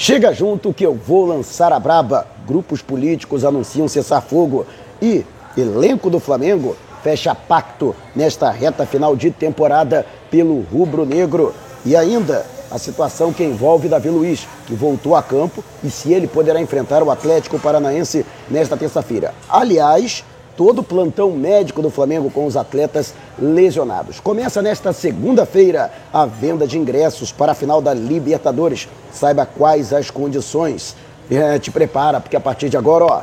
Chega junto que eu vou lançar a braba. Grupos políticos anunciam cessar-fogo e elenco do Flamengo fecha pacto nesta reta final de temporada pelo rubro-negro. E ainda a situação que envolve Davi Luiz, que voltou a campo e se ele poderá enfrentar o Atlético Paranaense nesta terça-feira. Aliás, todo o plantão médico do Flamengo com os atletas lesionados. Começa nesta segunda-feira a venda de ingressos para a final da Libertadores. Saiba quais as condições. É, te prepara, porque a partir de agora, ó,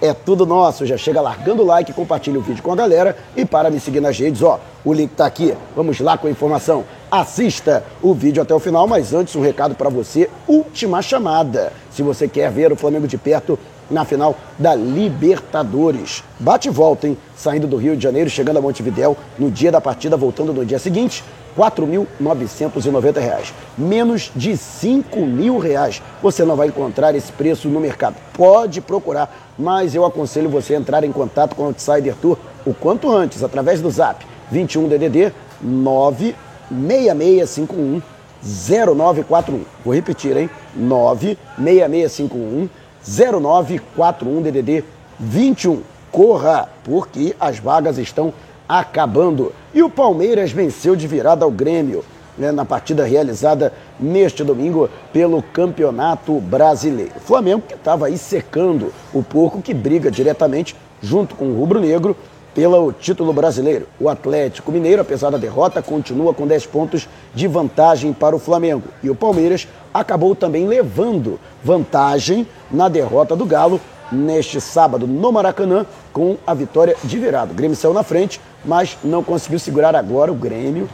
é tudo nosso. Já chega largando o like, compartilha o vídeo com a galera e para me seguir nas redes, ó, o link tá aqui. Vamos lá com a informação. Assista o vídeo até o final, mas antes um recado para você, última chamada. Se você quer ver o Flamengo de perto, na final da Libertadores. Bate e volta, hein? Saindo do Rio de Janeiro, chegando a Montevidéu no dia da partida, voltando no dia seguinte. R$ 4.990. Menos de 5 mil reais. Você não vai encontrar esse preço no mercado. Pode procurar, mas eu aconselho você a entrar em contato com o Outsider Tour o quanto antes, através do zap 21 DDD 96651 0941. Vou repetir, hein? 96651 0941 DDD 21. Corra, porque as vagas estão acabando. E o Palmeiras venceu de virada ao Grêmio. Né, na partida realizada neste domingo pelo Campeonato Brasileiro. O Flamengo que estava aí secando o porco que briga diretamente junto com o Rubro Negro pelo título brasileiro. O Atlético Mineiro, apesar da derrota, continua com 10 pontos de vantagem para o Flamengo. E o Palmeiras acabou também levando vantagem na derrota do Galo neste sábado no Maracanã com a vitória de virado. O Grêmio saiu na frente, mas não conseguiu segurar agora o Grêmio.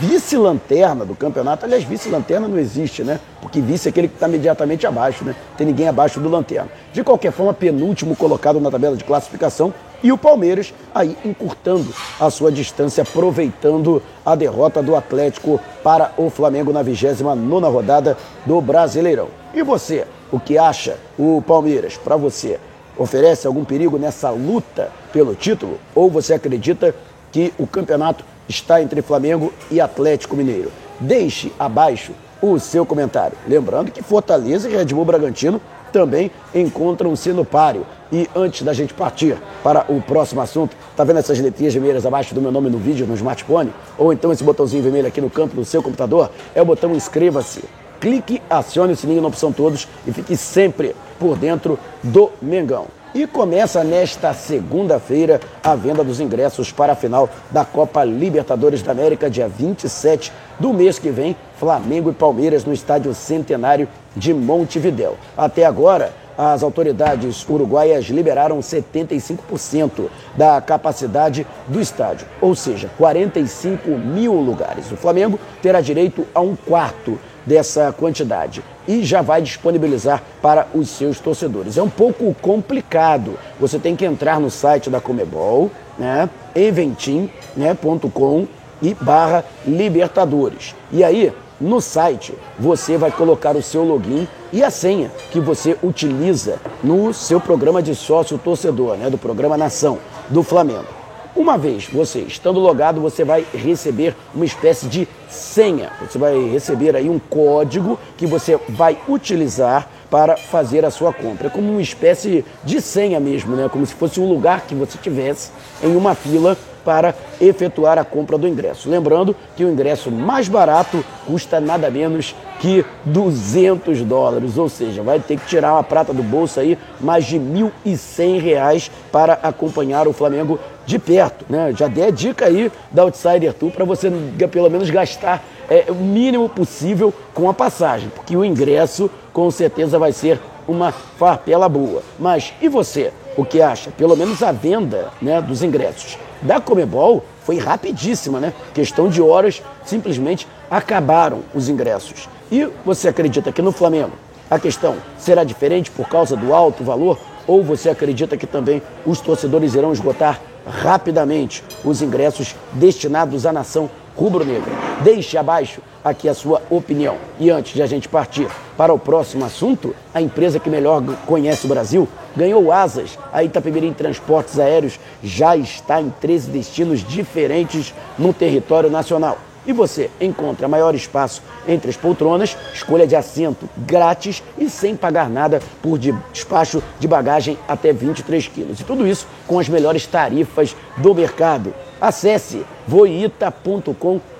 Vice-lanterna do campeonato, aliás, vice-lanterna não existe, né? Porque vice é aquele que está imediatamente abaixo, né? Tem ninguém abaixo do lanterna. De qualquer forma, penúltimo colocado na tabela de classificação, e o Palmeiras aí encurtando a sua distância, aproveitando a derrota do Atlético para o Flamengo na 29 rodada do Brasileirão. E você, o que acha o Palmeiras para você? Oferece algum perigo nessa luta pelo título? Ou você acredita que o campeonato está entre Flamengo e Atlético Mineiro? Deixe abaixo o seu comentário. Lembrando que Fortaleza e Red Bull Bragantino também encontram-se no páreo. E antes da gente partir para o próximo assunto, tá vendo essas letrinhas vermelhas abaixo do meu nome no vídeo, no smartphone? Ou então esse botãozinho vermelho aqui no canto do seu computador? É o botão inscreva-se. Clique, acione o sininho na opção todos e fique sempre por dentro do Mengão. E começa nesta segunda-feira a venda dos ingressos para a final da Copa Libertadores da América, dia 27 do mês que vem, Flamengo e Palmeiras no Estádio Centenário de Montevidéu. Até agora, as autoridades uruguaias liberaram 75% da capacidade do estádio, ou seja, 45 mil lugares. O Flamengo terá direito a um quarto dessa quantidade e já vai disponibilizar para os seus torcedores. É um pouco complicado. Você tem que entrar no site da Comebol, né, eventim.com né, e barra Libertadores. E aí, no site, você vai colocar o seu login e a senha que você utiliza no seu programa de sócio torcedor, né, do programa Nação do Flamengo. Uma vez você estando logado, você vai receber uma espécie de senha. Você vai receber aí um código que você vai utilizar para fazer a sua compra. É como uma espécie de senha mesmo, né? Como se fosse um lugar que você tivesse em uma fila para efetuar a compra do ingresso. Lembrando que o ingresso mais barato custa nada menos que 200 dólares, ou seja, vai ter que tirar uma prata do bolso aí, mais de 1.100 reais para acompanhar o Flamengo de perto, né? Já dei a dica aí da Outsider Tour para você pelo menos gastar é, o mínimo possível com a passagem, porque o ingresso com certeza vai ser uma farpela boa. Mas e você? O que acha? Pelo menos a venda né, dos ingressos da Comebol foi rapidíssima, né? Questão de horas, simplesmente acabaram os ingressos. E você acredita que no Flamengo a questão será diferente por causa do alto valor? Ou você acredita que também os torcedores irão esgotar rapidamente os ingressos destinados à nação rubro-negra? Deixe abaixo aqui a sua opinião. E antes de a gente partir para o próximo assunto, a empresa que melhor conhece o Brasil ganhou asas. A Itapemirim Transportes Aéreos já está em 13 destinos diferentes no território nacional. E você encontra maior espaço entre as poltronas, escolha de assento grátis e sem pagar nada por despacho de bagagem até 23 quilos. E tudo isso com as melhores tarifas do mercado. Acesse voita.com.br.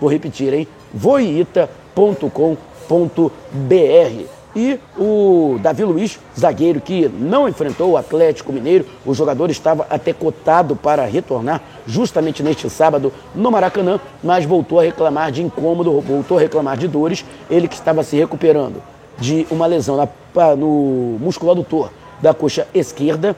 Vou repetir, hein? voita.com.br. E o Davi Luiz, zagueiro que não enfrentou o Atlético Mineiro, o jogador estava até cotado para retornar justamente neste sábado no Maracanã, mas voltou a reclamar de incômodo, voltou a reclamar de dores, ele que estava se recuperando de uma lesão na, no músculo adutor da coxa esquerda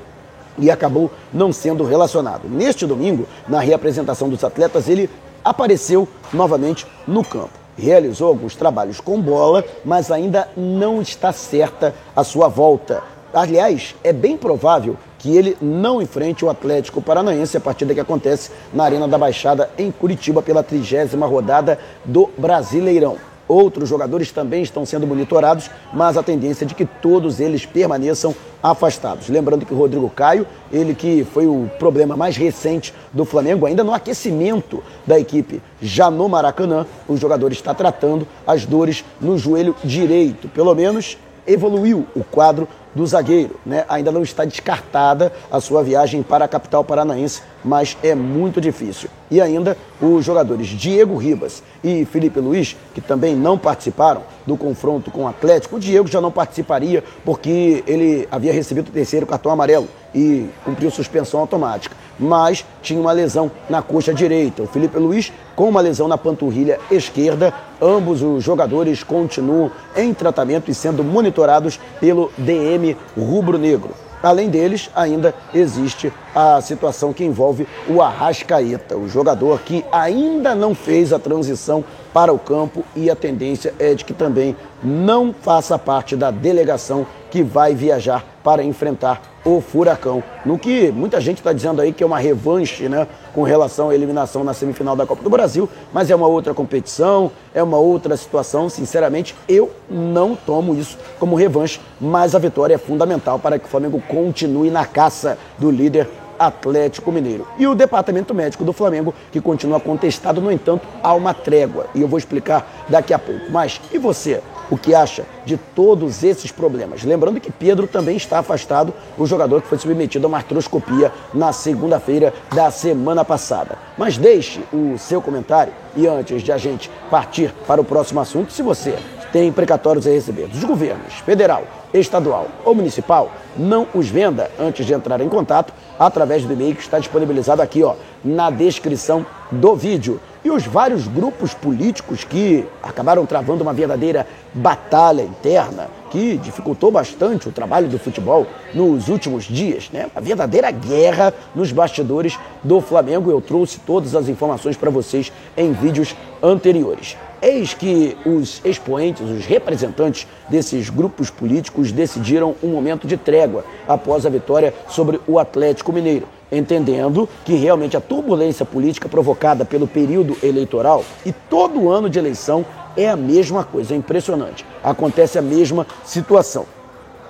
e acabou não sendo relacionado. Neste domingo, na reapresentação dos atletas, ele apareceu novamente no campo realizou alguns trabalhos com bola, mas ainda não está certa a sua volta. Aliás, é bem provável que ele não enfrente o Atlético Paranaense, a partida que acontece na Arena da Baixada em Curitiba pela trigésima rodada do Brasileirão. Outros jogadores também estão sendo monitorados, mas a tendência é de que todos eles permaneçam afastados. Lembrando que o Rodrigo Caio, ele que foi o problema mais recente do Flamengo, ainda no aquecimento da equipe, já no Maracanã, o jogador está tratando as dores no joelho direito. Pelo menos evoluiu o quadro do zagueiro. Né? Ainda não está descartada a sua viagem para a capital paranaense, mas é muito difícil. E ainda os jogadores Diego Ribas e Felipe Luiz, que também não participaram do confronto com o Atlético. O Diego já não participaria porque ele havia recebido o terceiro cartão amarelo e cumpriu suspensão automática. Mas tinha uma lesão na coxa direita. O Felipe Luiz com uma lesão na panturrilha esquerda. Ambos os jogadores continuam em tratamento e sendo monitorados pelo DM rubro-negro. Além deles, ainda existe a situação que envolve o Arrascaeta, o jogador que ainda não fez a transição para o campo e a tendência é de que também não faça parte da delegação que vai viajar para enfrentar o Furacão. No que muita gente está dizendo aí que é uma revanche né, com relação à eliminação na semifinal da Copa do Brasil, mas é uma outra competição, é uma outra situação. Sinceramente, eu não tomo isso como revanche, mas a vitória é fundamental para que o Flamengo continue na caça do líder Atlético Mineiro. E o departamento médico do Flamengo, que continua contestado, no entanto, há uma trégua. E eu vou explicar daqui a pouco. Mas e você? O que acha de todos esses problemas? Lembrando que Pedro também está afastado, o jogador que foi submetido a uma artroscopia na segunda-feira da semana passada. Mas deixe o seu comentário e antes de a gente partir para o próximo assunto, se você tem precatórios a receber dos governos federal, estadual ou municipal, não os venda antes de entrar em contato através do e-mail que está disponibilizado aqui ó, na descrição do vídeo. E os vários grupos políticos que acabaram travando uma verdadeira batalha interna que dificultou bastante o trabalho do futebol nos últimos dias, né? Uma verdadeira guerra nos bastidores do Flamengo. Eu trouxe todas as informações para vocês em vídeos anteriores. Eis que os expoentes, os representantes desses grupos políticos decidiram um momento de trégua após a vitória sobre o Atlético Mineiro, entendendo que realmente a turbulência política provocada pelo período eleitoral e todo ano de eleição é a mesma coisa, é impressionante. Acontece a mesma situação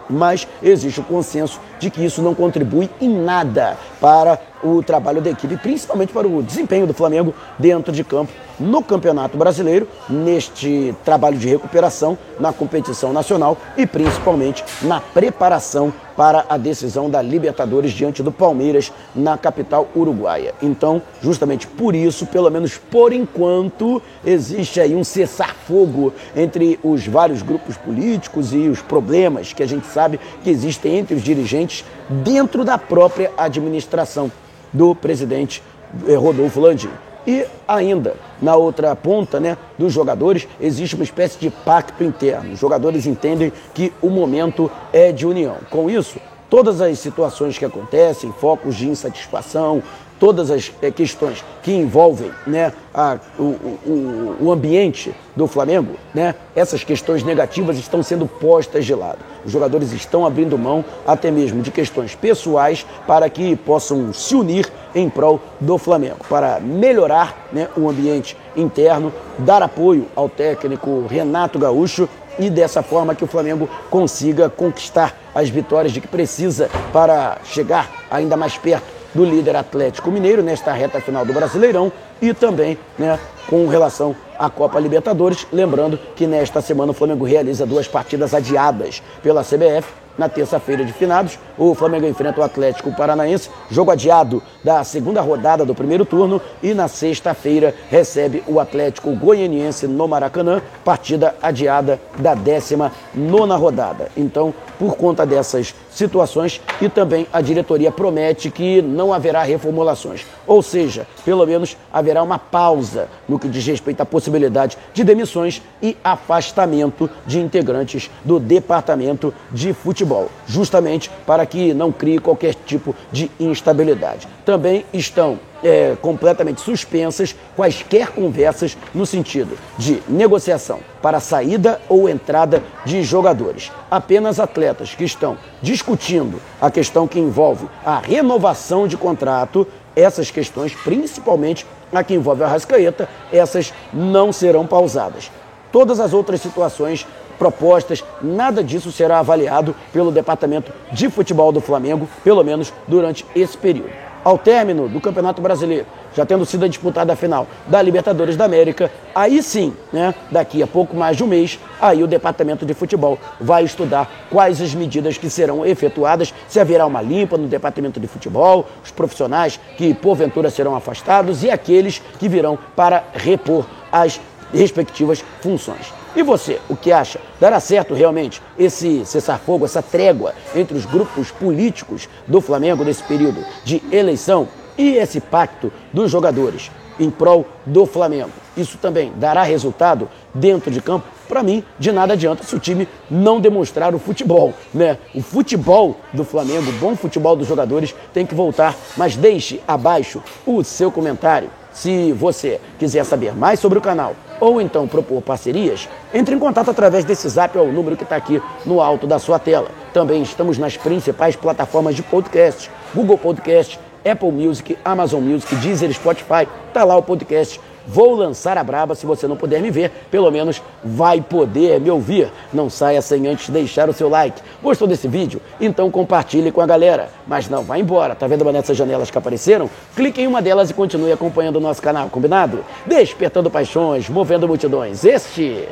mas existe o consenso de que isso não contribui em nada para o trabalho da equipe, principalmente para o desempenho do Flamengo dentro de campo no Campeonato Brasileiro, neste trabalho de recuperação na competição nacional e principalmente na preparação para a decisão da Libertadores diante do Palmeiras na capital uruguaia. Então, justamente por isso, pelo menos por enquanto, existe aí um cessar-fogo entre os vários grupos políticos e os problemas que a gente sabe que existem entre os dirigentes dentro da própria administração do presidente eh, Rodolfo Landim. E ainda, na outra ponta né, dos jogadores, existe uma espécie de pacto interno. Os jogadores entendem que o momento é de união. Com isso, todas as situações que acontecem, focos de insatisfação, todas as é, questões que envolvem né, a, o, o, o, ambiente do Flamengo, né, essas questões negativas estão sendo postas de lado. Os jogadores estão abrindo mão até mesmo de questões pessoais para que possam se unir em prol do Flamengo, para melhorar né, o ambiente interno, dar apoio ao técnico Renato Gaúcho e dessa forma que o Flamengo consiga conquistar as vitórias de que precisa para chegar ainda mais perto do líder Atlético Mineiro nesta reta final do Brasileirão e também né, com relação à Copa Libertadores. Lembrando que nesta semana o Flamengo realiza duas partidas adiadas pela CBF na terça-feira de finados. O Flamengo enfrenta o Atlético Paranaense, jogo adiado da segunda rodada do primeiro turno. E na sexta-feira recebe o Atlético Goianiense no Maracanã, partida adiada da décima nona rodada. Então, por conta dessas situações e também a diretoria promete que não haverá reformulações. Ou seja, pelo menos haverá uma pausa no que diz respeito à possibilidade de demissões e afastamento de integrantes do departamento de futebol, justamente para que não crie qualquer tipo de instabilidade. Também estão é, completamente suspensas quaisquer conversas no sentido de negociação para saída ou entrada de jogadores. Apenas atletas que estão discutindo a questão que envolve a renovação de contrato, essas questões, principalmente a que envolve a Rascaeta, essas não serão pausadas. Todas as outras situações propostas, nada disso será avaliado pelo Departamento de Futebol do Flamengo, pelo menos durante esse período ao término do Campeonato Brasileiro, já tendo sido disputada a final da Libertadores da América, aí sim, né, daqui a pouco mais de um mês, aí o Departamento de Futebol vai estudar quais as medidas que serão efetuadas, se haverá uma limpa no Departamento de Futebol, os profissionais que porventura serão afastados e aqueles que virão para repor as respectivas funções. E você, o que acha? Dará certo realmente esse cessar-fogo, essa trégua entre os grupos políticos do Flamengo nesse período de eleição e esse pacto dos jogadores em prol do Flamengo? Isso também dará resultado dentro de campo? Para mim, de nada adianta se o time não demonstrar o futebol, né? O futebol do Flamengo, o bom futebol dos jogadores tem que voltar, mas deixe abaixo o seu comentário. Se você quiser saber mais sobre o canal ou então propor parcerias, entre em contato através desse zap, o número que está aqui no alto da sua tela. Também estamos nas principais plataformas de podcast, Google Podcast, Apple Music, Amazon Music, Deezer, Spotify. Está lá o podcast Vou lançar a braba, se você não puder me ver, pelo menos vai poder me ouvir. Não saia sem antes deixar o seu like. Gostou desse vídeo? Então compartilhe com a galera. Mas não, vai embora. Tá vendo uma dessas janelas que apareceram? Clique em uma delas e continue acompanhando o nosso canal, combinado? Despertando paixões, movendo multidões. Este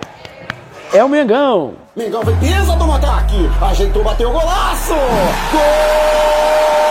é o Mengão. Mengão foi pisa do ataque, ajeitou, bateu o golaço! Gol!